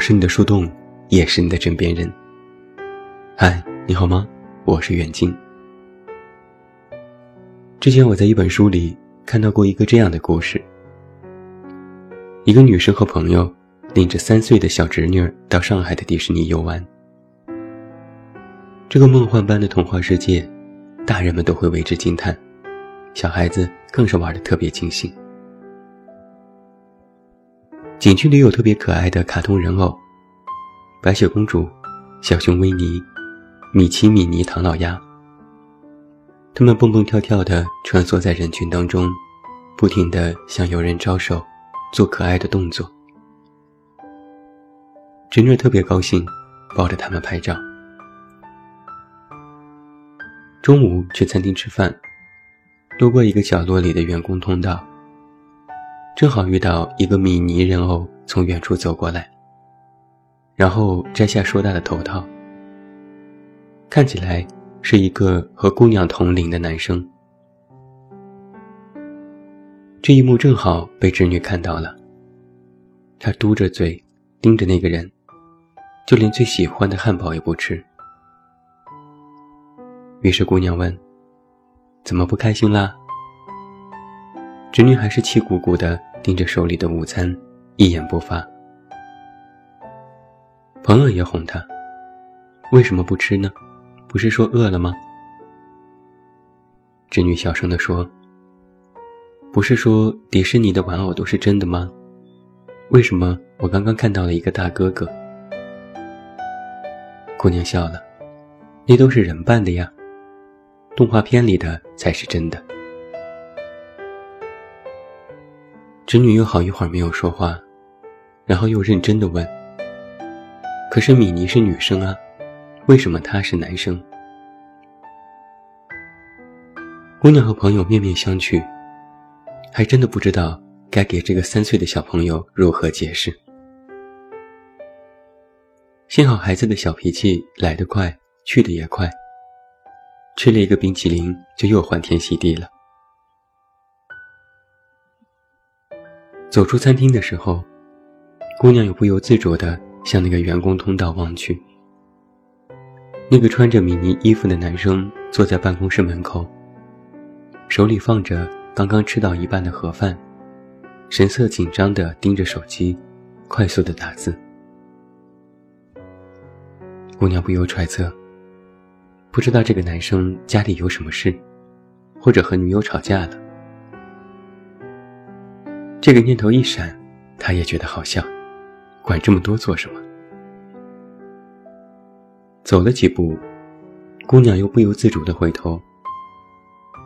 是你的树洞，也是你的枕边人。嗨，你好吗？我是远近。之前我在一本书里看到过一个这样的故事：一个女生和朋友领着三岁的小侄女到上海的迪士尼游玩。这个梦幻般的童话世界，大人们都会为之惊叹，小孩子更是玩的特别尽兴。景区里有特别可爱的卡通人偶，白雪公主、小熊维尼、米奇、米妮、唐老鸭。他们蹦蹦跳跳地穿梭在人群当中，不停地向游人招手，做可爱的动作。侄女特别高兴，抱着他们拍照。中午去餐厅吃饭，路过一个角落里的员工通道，正好遇到一个米妮人偶从远处走过来，然后摘下硕大的头套，看起来是一个和姑娘同龄的男生。这一幕正好被侄女看到了，她嘟着嘴盯着那个人，就连最喜欢的汉堡也不吃。于是姑娘问：“怎么不开心啦？”侄女还是气鼓鼓的盯着手里的午餐，一言不发。朋友也哄她：“为什么不吃呢？不是说饿了吗？”侄女小声地说：“不是说迪士尼的玩偶都是真的吗？为什么我刚刚看到了一个大哥哥？”姑娘笑了：“那都是人扮的呀。”动画片里的才是真的。侄女又好一会儿没有说话，然后又认真的问：“可是米妮是女生啊，为什么他是男生？”姑娘和朋友面面相觑，还真的不知道该给这个三岁的小朋友如何解释。幸好孩子的小脾气来得快，去得也快。吃了一个冰淇淋，就又欢天喜地了。走出餐厅的时候，姑娘又不由自主地向那个员工通道望去。那个穿着米妮衣服的男生坐在办公室门口，手里放着刚刚吃到一半的盒饭，神色紧张地盯着手机，快速地打字。姑娘不由揣测。不知道这个男生家里有什么事，或者和女友吵架了。这个念头一闪，他也觉得好笑，管这么多做什么？走了几步，姑娘又不由自主地回头，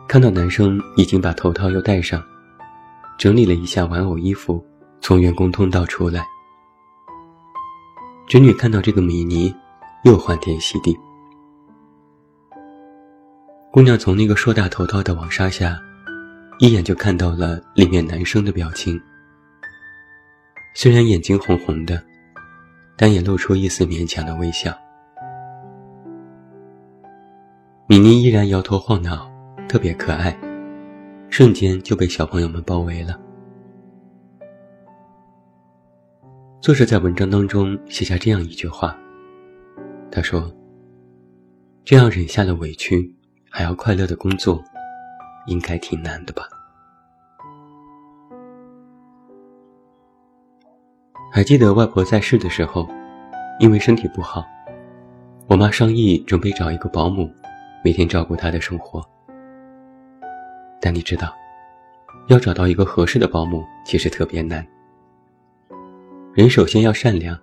看到男生已经把头套又戴上，整理了一下玩偶衣服，从员工通道出来。侄女看到这个米妮，又欢天喜地。姑娘从那个硕大头套的网纱下，一眼就看到了里面男生的表情。虽然眼睛红红的，但也露出一丝勉强的微笑。米妮依然摇头晃脑，特别可爱，瞬间就被小朋友们包围了。作者在文章当中写下这样一句话：“他说，这样忍下了委屈。”还要快乐的工作，应该挺难的吧？还记得外婆在世的时候，因为身体不好，我妈商议准备找一个保姆，每天照顾她的生活。但你知道，要找到一个合适的保姆其实特别难。人首先要善良，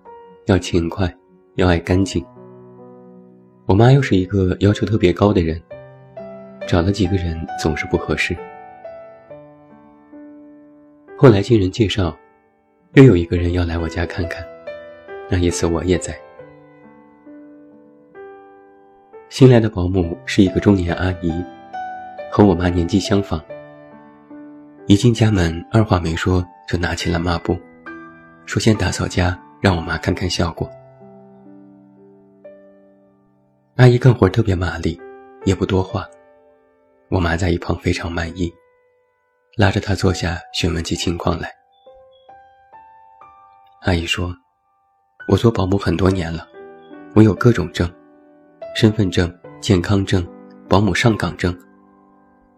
要勤快，要爱干净。我妈又是一个要求特别高的人。找了几个人总是不合适。后来经人介绍，又有一个人要来我家看看，那一次我也在。新来的保姆是一个中年阿姨，和我妈年纪相仿。一进家门，二话没说就拿起了抹布，说先打扫家，让我妈看看效果。阿姨干活特别麻利，也不多话。我妈在一旁非常满意，拉着她坐下询问起情况来。阿姨说：“我做保姆很多年了，我有各种证，身份证、健康证、保姆上岗证，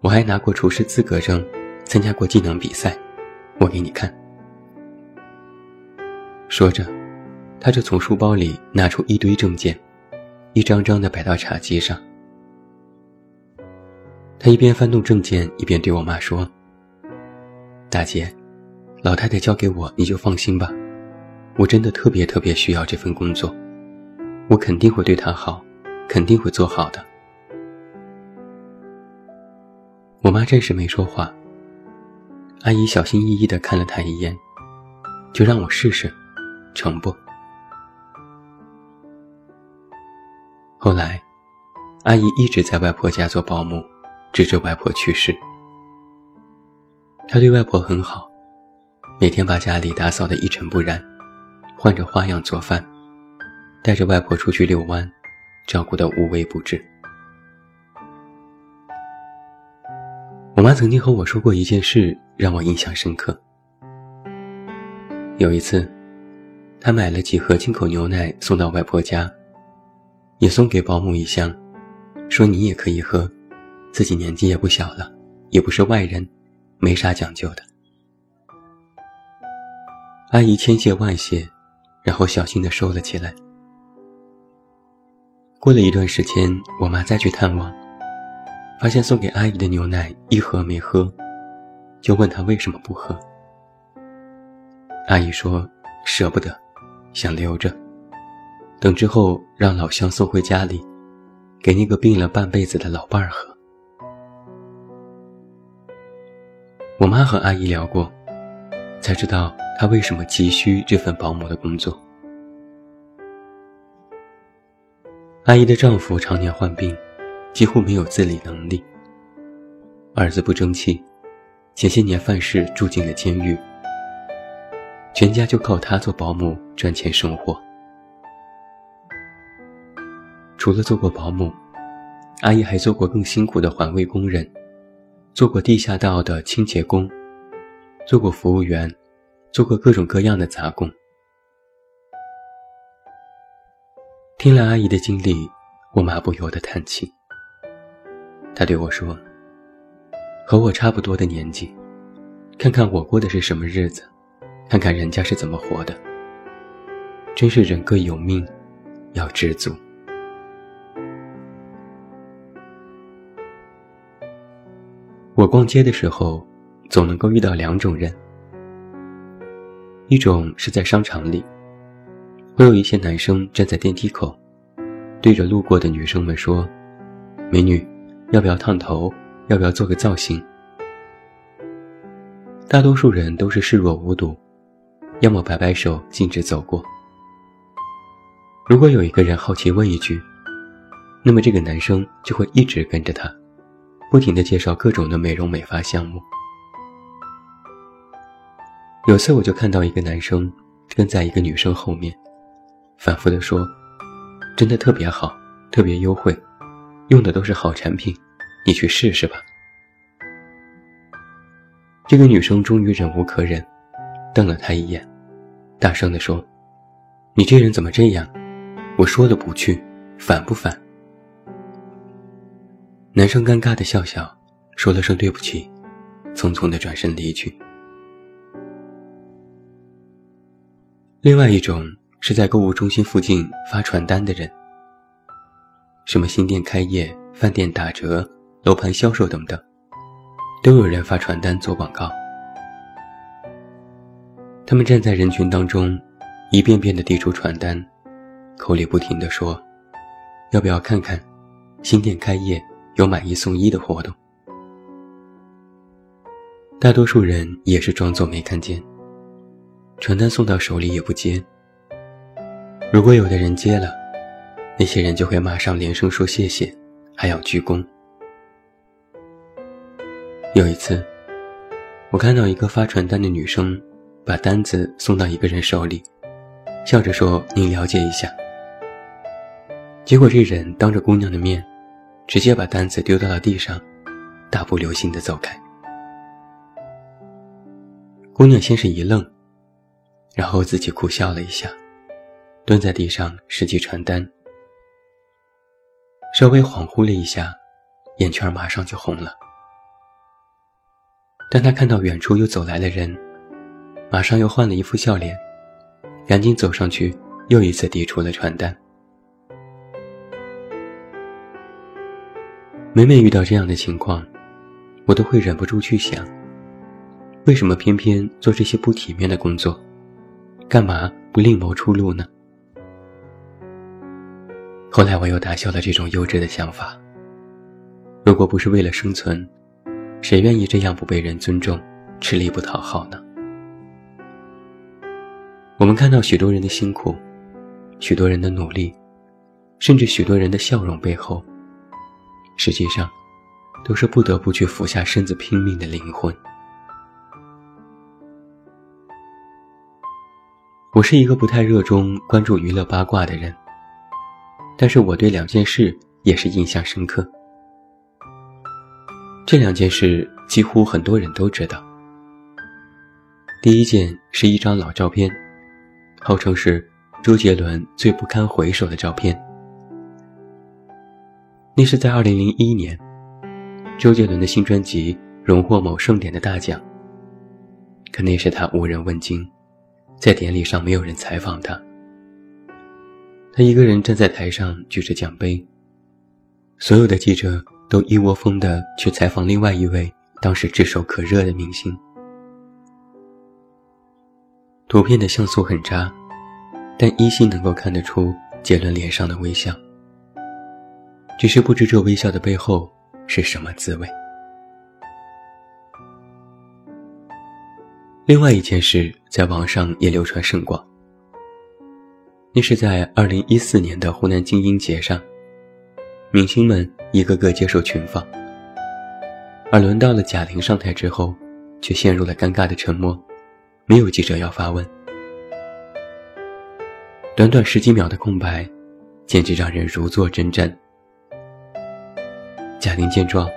我还拿过厨师资格证，参加过技能比赛，我给你看。”说着，他就从书包里拿出一堆证件，一张张的摆到茶几上。他一边翻动证件，一边对我妈说：“大姐，老太太交给我，你就放心吧。我真的特别特别需要这份工作，我肯定会对她好，肯定会做好的。”我妈暂时没说话。阿姨小心翼翼地看了她一眼，就让我试试，成不？后来，阿姨一直在外婆家做保姆。直至外婆去世，他对外婆很好，每天把家里打扫得一尘不染，换着花样做饭，带着外婆出去遛弯，照顾得无微不至。我妈曾经和我说过一件事，让我印象深刻。有一次，她买了几盒进口牛奶送到外婆家，也送给保姆一箱，说你也可以喝。自己年纪也不小了，也不是外人，没啥讲究的。阿姨千谢万谢，然后小心地收了起来。过了一段时间，我妈再去探望，发现送给阿姨的牛奶一盒没喝，就问她为什么不喝。阿姨说舍不得，想留着，等之后让老乡送回家里，给那个病了半辈子的老伴儿喝。我妈和阿姨聊过，才知道她为什么急需这份保姆的工作。阿姨的丈夫常年患病，几乎没有自理能力。儿子不争气，前些年犯事住进了监狱，全家就靠她做保姆赚钱生活。除了做过保姆，阿姨还做过更辛苦的环卫工人。做过地下道的清洁工，做过服务员，做过各种各样的杂工。听了阿姨的经历，我妈不由得叹气。她对我说：“和我差不多的年纪，看看我过的是什么日子，看看人家是怎么活的，真是人各有命，要知足。”我逛街的时候，总能够遇到两种人。一种是在商场里，会有一些男生站在电梯口，对着路过的女生们说：“美女，要不要烫头？要不要做个造型？”大多数人都是视若无睹，要么摆摆手径直走过。如果有一个人好奇问一句，那么这个男生就会一直跟着他。不停地介绍各种的美容美发项目。有次我就看到一个男生跟在一个女生后面，反复地说：“真的特别好，特别优惠，用的都是好产品，你去试试吧。”这个女生终于忍无可忍，瞪了他一眼，大声地说：“你这人怎么这样？我说了不去，烦不烦？”男生尴尬的笑笑，说了声对不起，匆匆的转身离去。另外一种是在购物中心附近发传单的人，什么新店开业、饭店打折、楼盘销售等等，都有人发传单做广告。他们站在人群当中，一遍遍的递出传单，口里不停的说：“要不要看看新店开业？”有买一送一的活动，大多数人也是装作没看见，传单送到手里也不接。如果有的人接了，那些人就会马上连声说谢谢，还要鞠躬。有一次，我看到一个发传单的女生，把单子送到一个人手里，笑着说：“您了解一下。”结果这人当着姑娘的面。直接把单子丢到了地上，大步流星地走开。姑娘先是一愣，然后自己苦笑了一下，蹲在地上拾起传单，稍微恍惚了一下，眼圈马上就红了。当他看到远处又走来了人，马上又换了一副笑脸，赶紧走上去，又一次递出了传单。每每遇到这样的情况，我都会忍不住去想：为什么偏偏做这些不体面的工作？干嘛不另谋出路呢？后来我又打消了这种幼稚的想法。如果不是为了生存，谁愿意这样不被人尊重、吃力不讨好呢？我们看到许多人的辛苦，许多人的努力，甚至许多人的笑容背后，实际上，都是不得不去俯下身子拼命的灵魂。我是一个不太热衷关注娱乐八卦的人，但是我对两件事也是印象深刻。这两件事几乎很多人都知道。第一件是一张老照片，号称是周杰伦最不堪回首的照片。那是在2001年，周杰伦的新专辑荣获某盛典的大奖。可那时他无人问津，在典礼上没有人采访他，他一个人站在台上举着奖杯，所有的记者。都一窝蜂地去采访另外一位当时炙手可热的明星。图片的像素很渣，但依稀能够看得出杰伦脸上的微笑。只是不知这微笑的背后是什么滋味。另外一件事在网上也流传甚广，那是在二零一四年的湖南精英节上。明星们一个个接受群访，而轮到了贾玲上台之后，却陷入了尴尬的沉默，没有记者要发问。短短十几秒的空白，简直让人如坐针毡。贾玲见状，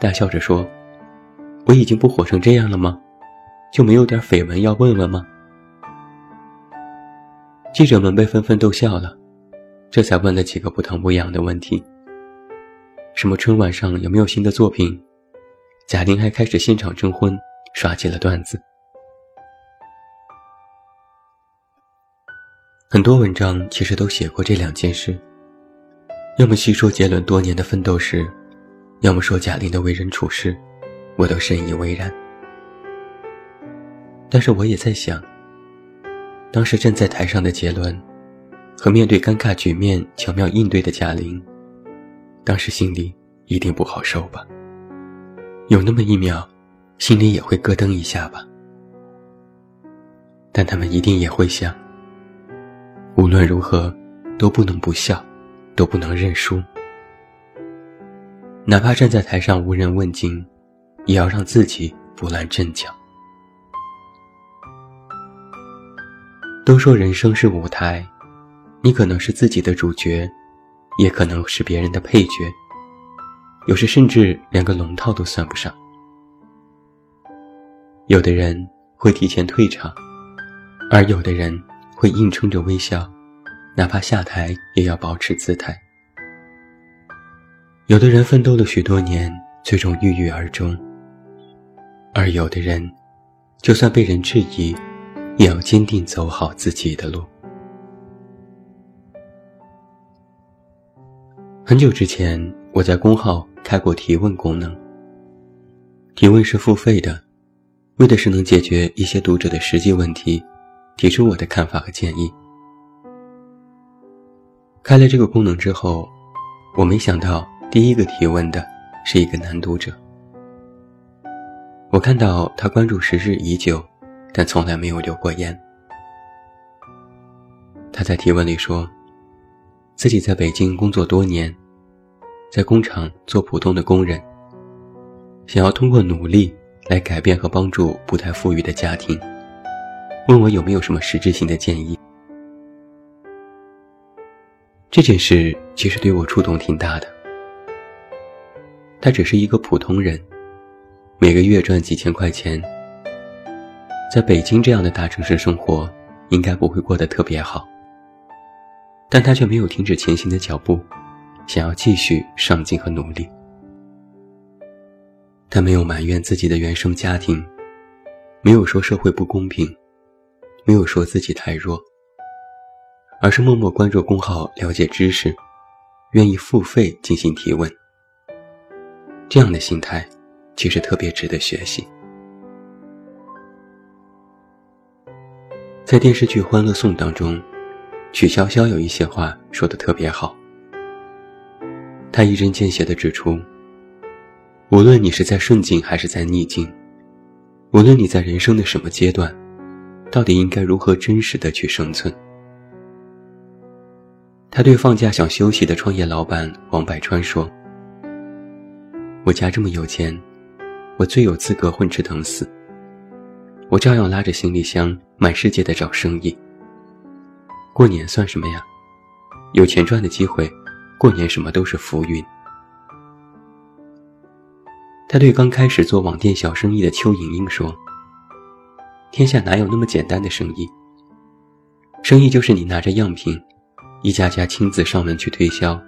大笑着说：“我已经不火成这样了吗？就没有点绯闻要问问吗？”记者们被纷纷逗笑了，这才问了几个不疼不痒的问题。什么春晚上有没有新的作品？贾玲还开始现场征婚，耍起了段子。很多文章其实都写过这两件事，要么细说杰伦多年的奋斗史，要么说贾玲的为人处事，我都深以为然。但是我也在想，当时站在台上的杰伦，和面对尴尬局面巧妙应对的贾玲。当时心里一定不好受吧？有那么一秒，心里也会咯噔一下吧。但他们一定也会想：无论如何，都不能不笑，都不能认输。哪怕站在台上无人问津，也要让自己不乱阵脚。都说人生是舞台，你可能是自己的主角。也可能是别人的配角，有时甚至连个龙套都算不上。有的人会提前退场，而有的人会硬撑着微笑，哪怕下台也要保持姿态。有的人奋斗了许多年，最终郁郁而终，而有的人，就算被人质疑，也要坚定走好自己的路。很久之前，我在公号开过提问功能。提问是付费的，为的是能解决一些读者的实际问题，提出我的看法和建议。开了这个功能之后，我没想到第一个提问的是一个男读者。我看到他关注时日已久，但从来没有留过言。他在提问里说。自己在北京工作多年，在工厂做普通的工人，想要通过努力来改变和帮助不太富裕的家庭，问我有没有什么实质性的建议。这件事其实对我触动挺大的。他只是一个普通人，每个月赚几千块钱，在北京这样的大城市生活，应该不会过得特别好。但他却没有停止前行的脚步，想要继续上进和努力。他没有埋怨自己的原生家庭，没有说社会不公平，没有说自己太弱，而是默默关注公号了解知识，愿意付费进行提问。这样的心态，其实特别值得学习。在电视剧《欢乐颂》当中，曲筱绡有一些话说的特别好。她一针见血地指出：无论你是在顺境还是在逆境，无论你在人生的什么阶段，到底应该如何真实的去生存？他对放假想休息的创业老板王百川说：“我家这么有钱，我最有资格混吃等死。”我照样拉着行李箱满世界的找生意。过年算什么呀？有钱赚的机会，过年什么都是浮云。他对刚开始做网店小生意的邱莹莹说：“天下哪有那么简单的生意？生意就是你拿着样品，一家家亲自上门去推销，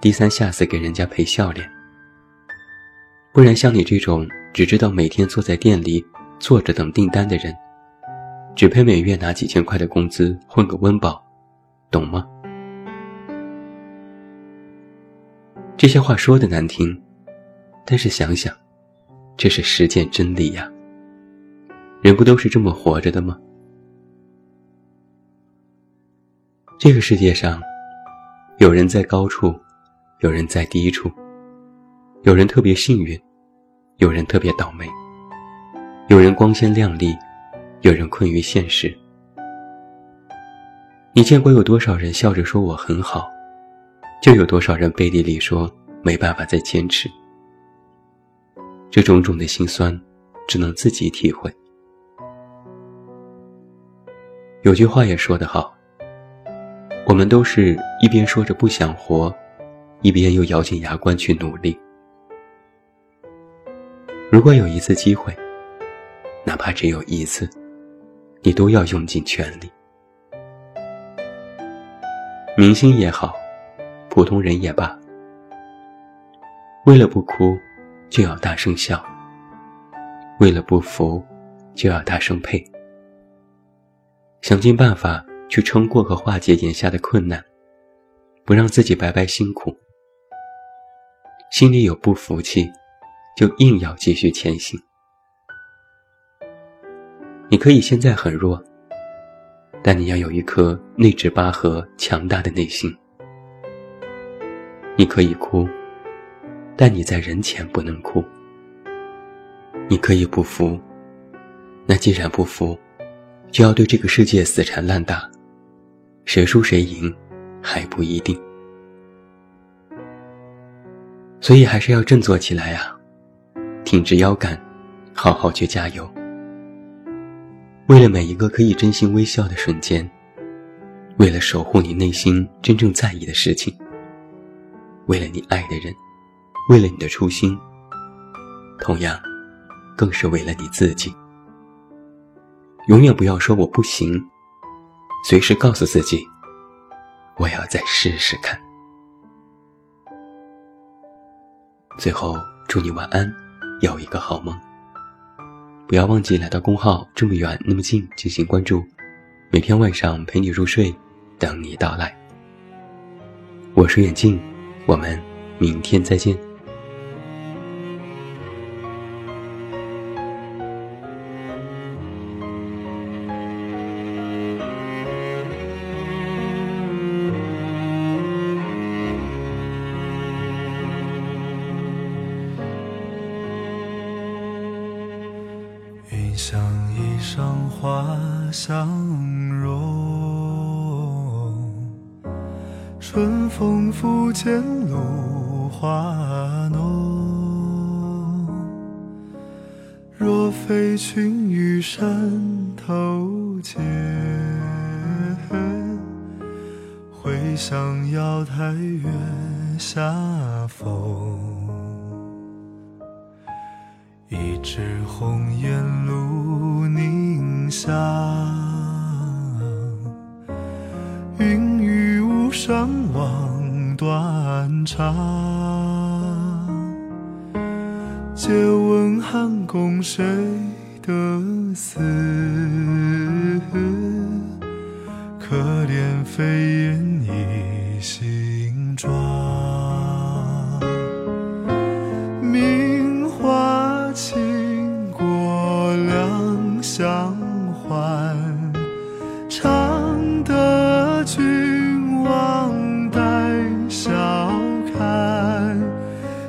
低三下四给人家赔笑脸。不然像你这种只知道每天坐在店里。”坐着等订单的人，只配每月拿几千块的工资混个温饱，懂吗？这些话说的难听，但是想想，这是实践真理呀。人不都是这么活着的吗？这个世界上，有人在高处，有人在低处，有人特别幸运，有人特别倒霉。有人光鲜亮丽，有人困于现实。你见过有多少人笑着说我很好，就有多少人背地里说没办法再坚持。这种种的心酸，只能自己体会。有句话也说得好，我们都是一边说着不想活，一边又咬紧牙关去努力。如果有一次机会，哪怕只有一次，你都要用尽全力。明星也好，普通人也罢，为了不哭，就要大声笑；为了不服，就要大声呸。想尽办法去撑过和化解眼下的困难，不让自己白白辛苦。心里有不服气，就硬要继续前行。你可以现在很弱，但你要有一颗内置疤痕、强大的内心。你可以哭，但你在人前不能哭。你可以不服，那既然不服，就要对这个世界死缠烂打，谁输谁赢还不一定。所以还是要振作起来呀，挺直腰杆，好好去加油。为了每一个可以真心微笑的瞬间，为了守护你内心真正在意的事情，为了你爱的人，为了你的初心，同样，更是为了你自己。永远不要说我不行，随时告诉自己，我要再试试看。最后，祝你晚安，有一个好梦。不要忘记来到公号，这么远那么近进行关注，每天晚上陪你入睡，等你到来。我是远近，我们明天再见。衣裳花相融，春风拂槛露华浓。若非群玉山头见，会向瑶台月下逢。一枝红艳露香，云雨巫山枉断肠。借问汉宫谁得似？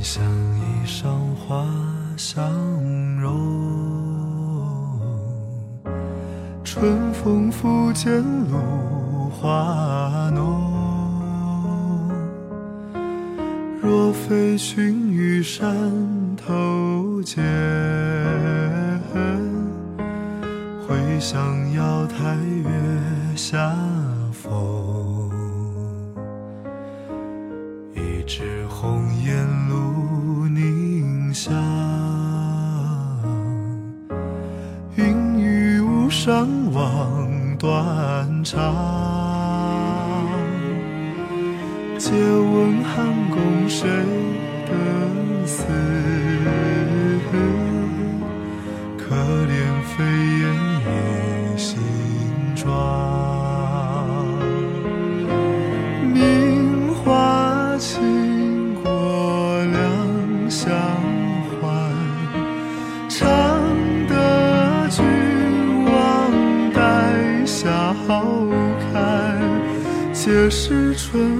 云想衣裳花香柔，春风拂槛露华浓。若非群玉山头见，会向瑶台月下借问汉宫谁得似？可怜飞燕倚新妆。名花倾国两相欢，常得君王带笑看。皆是春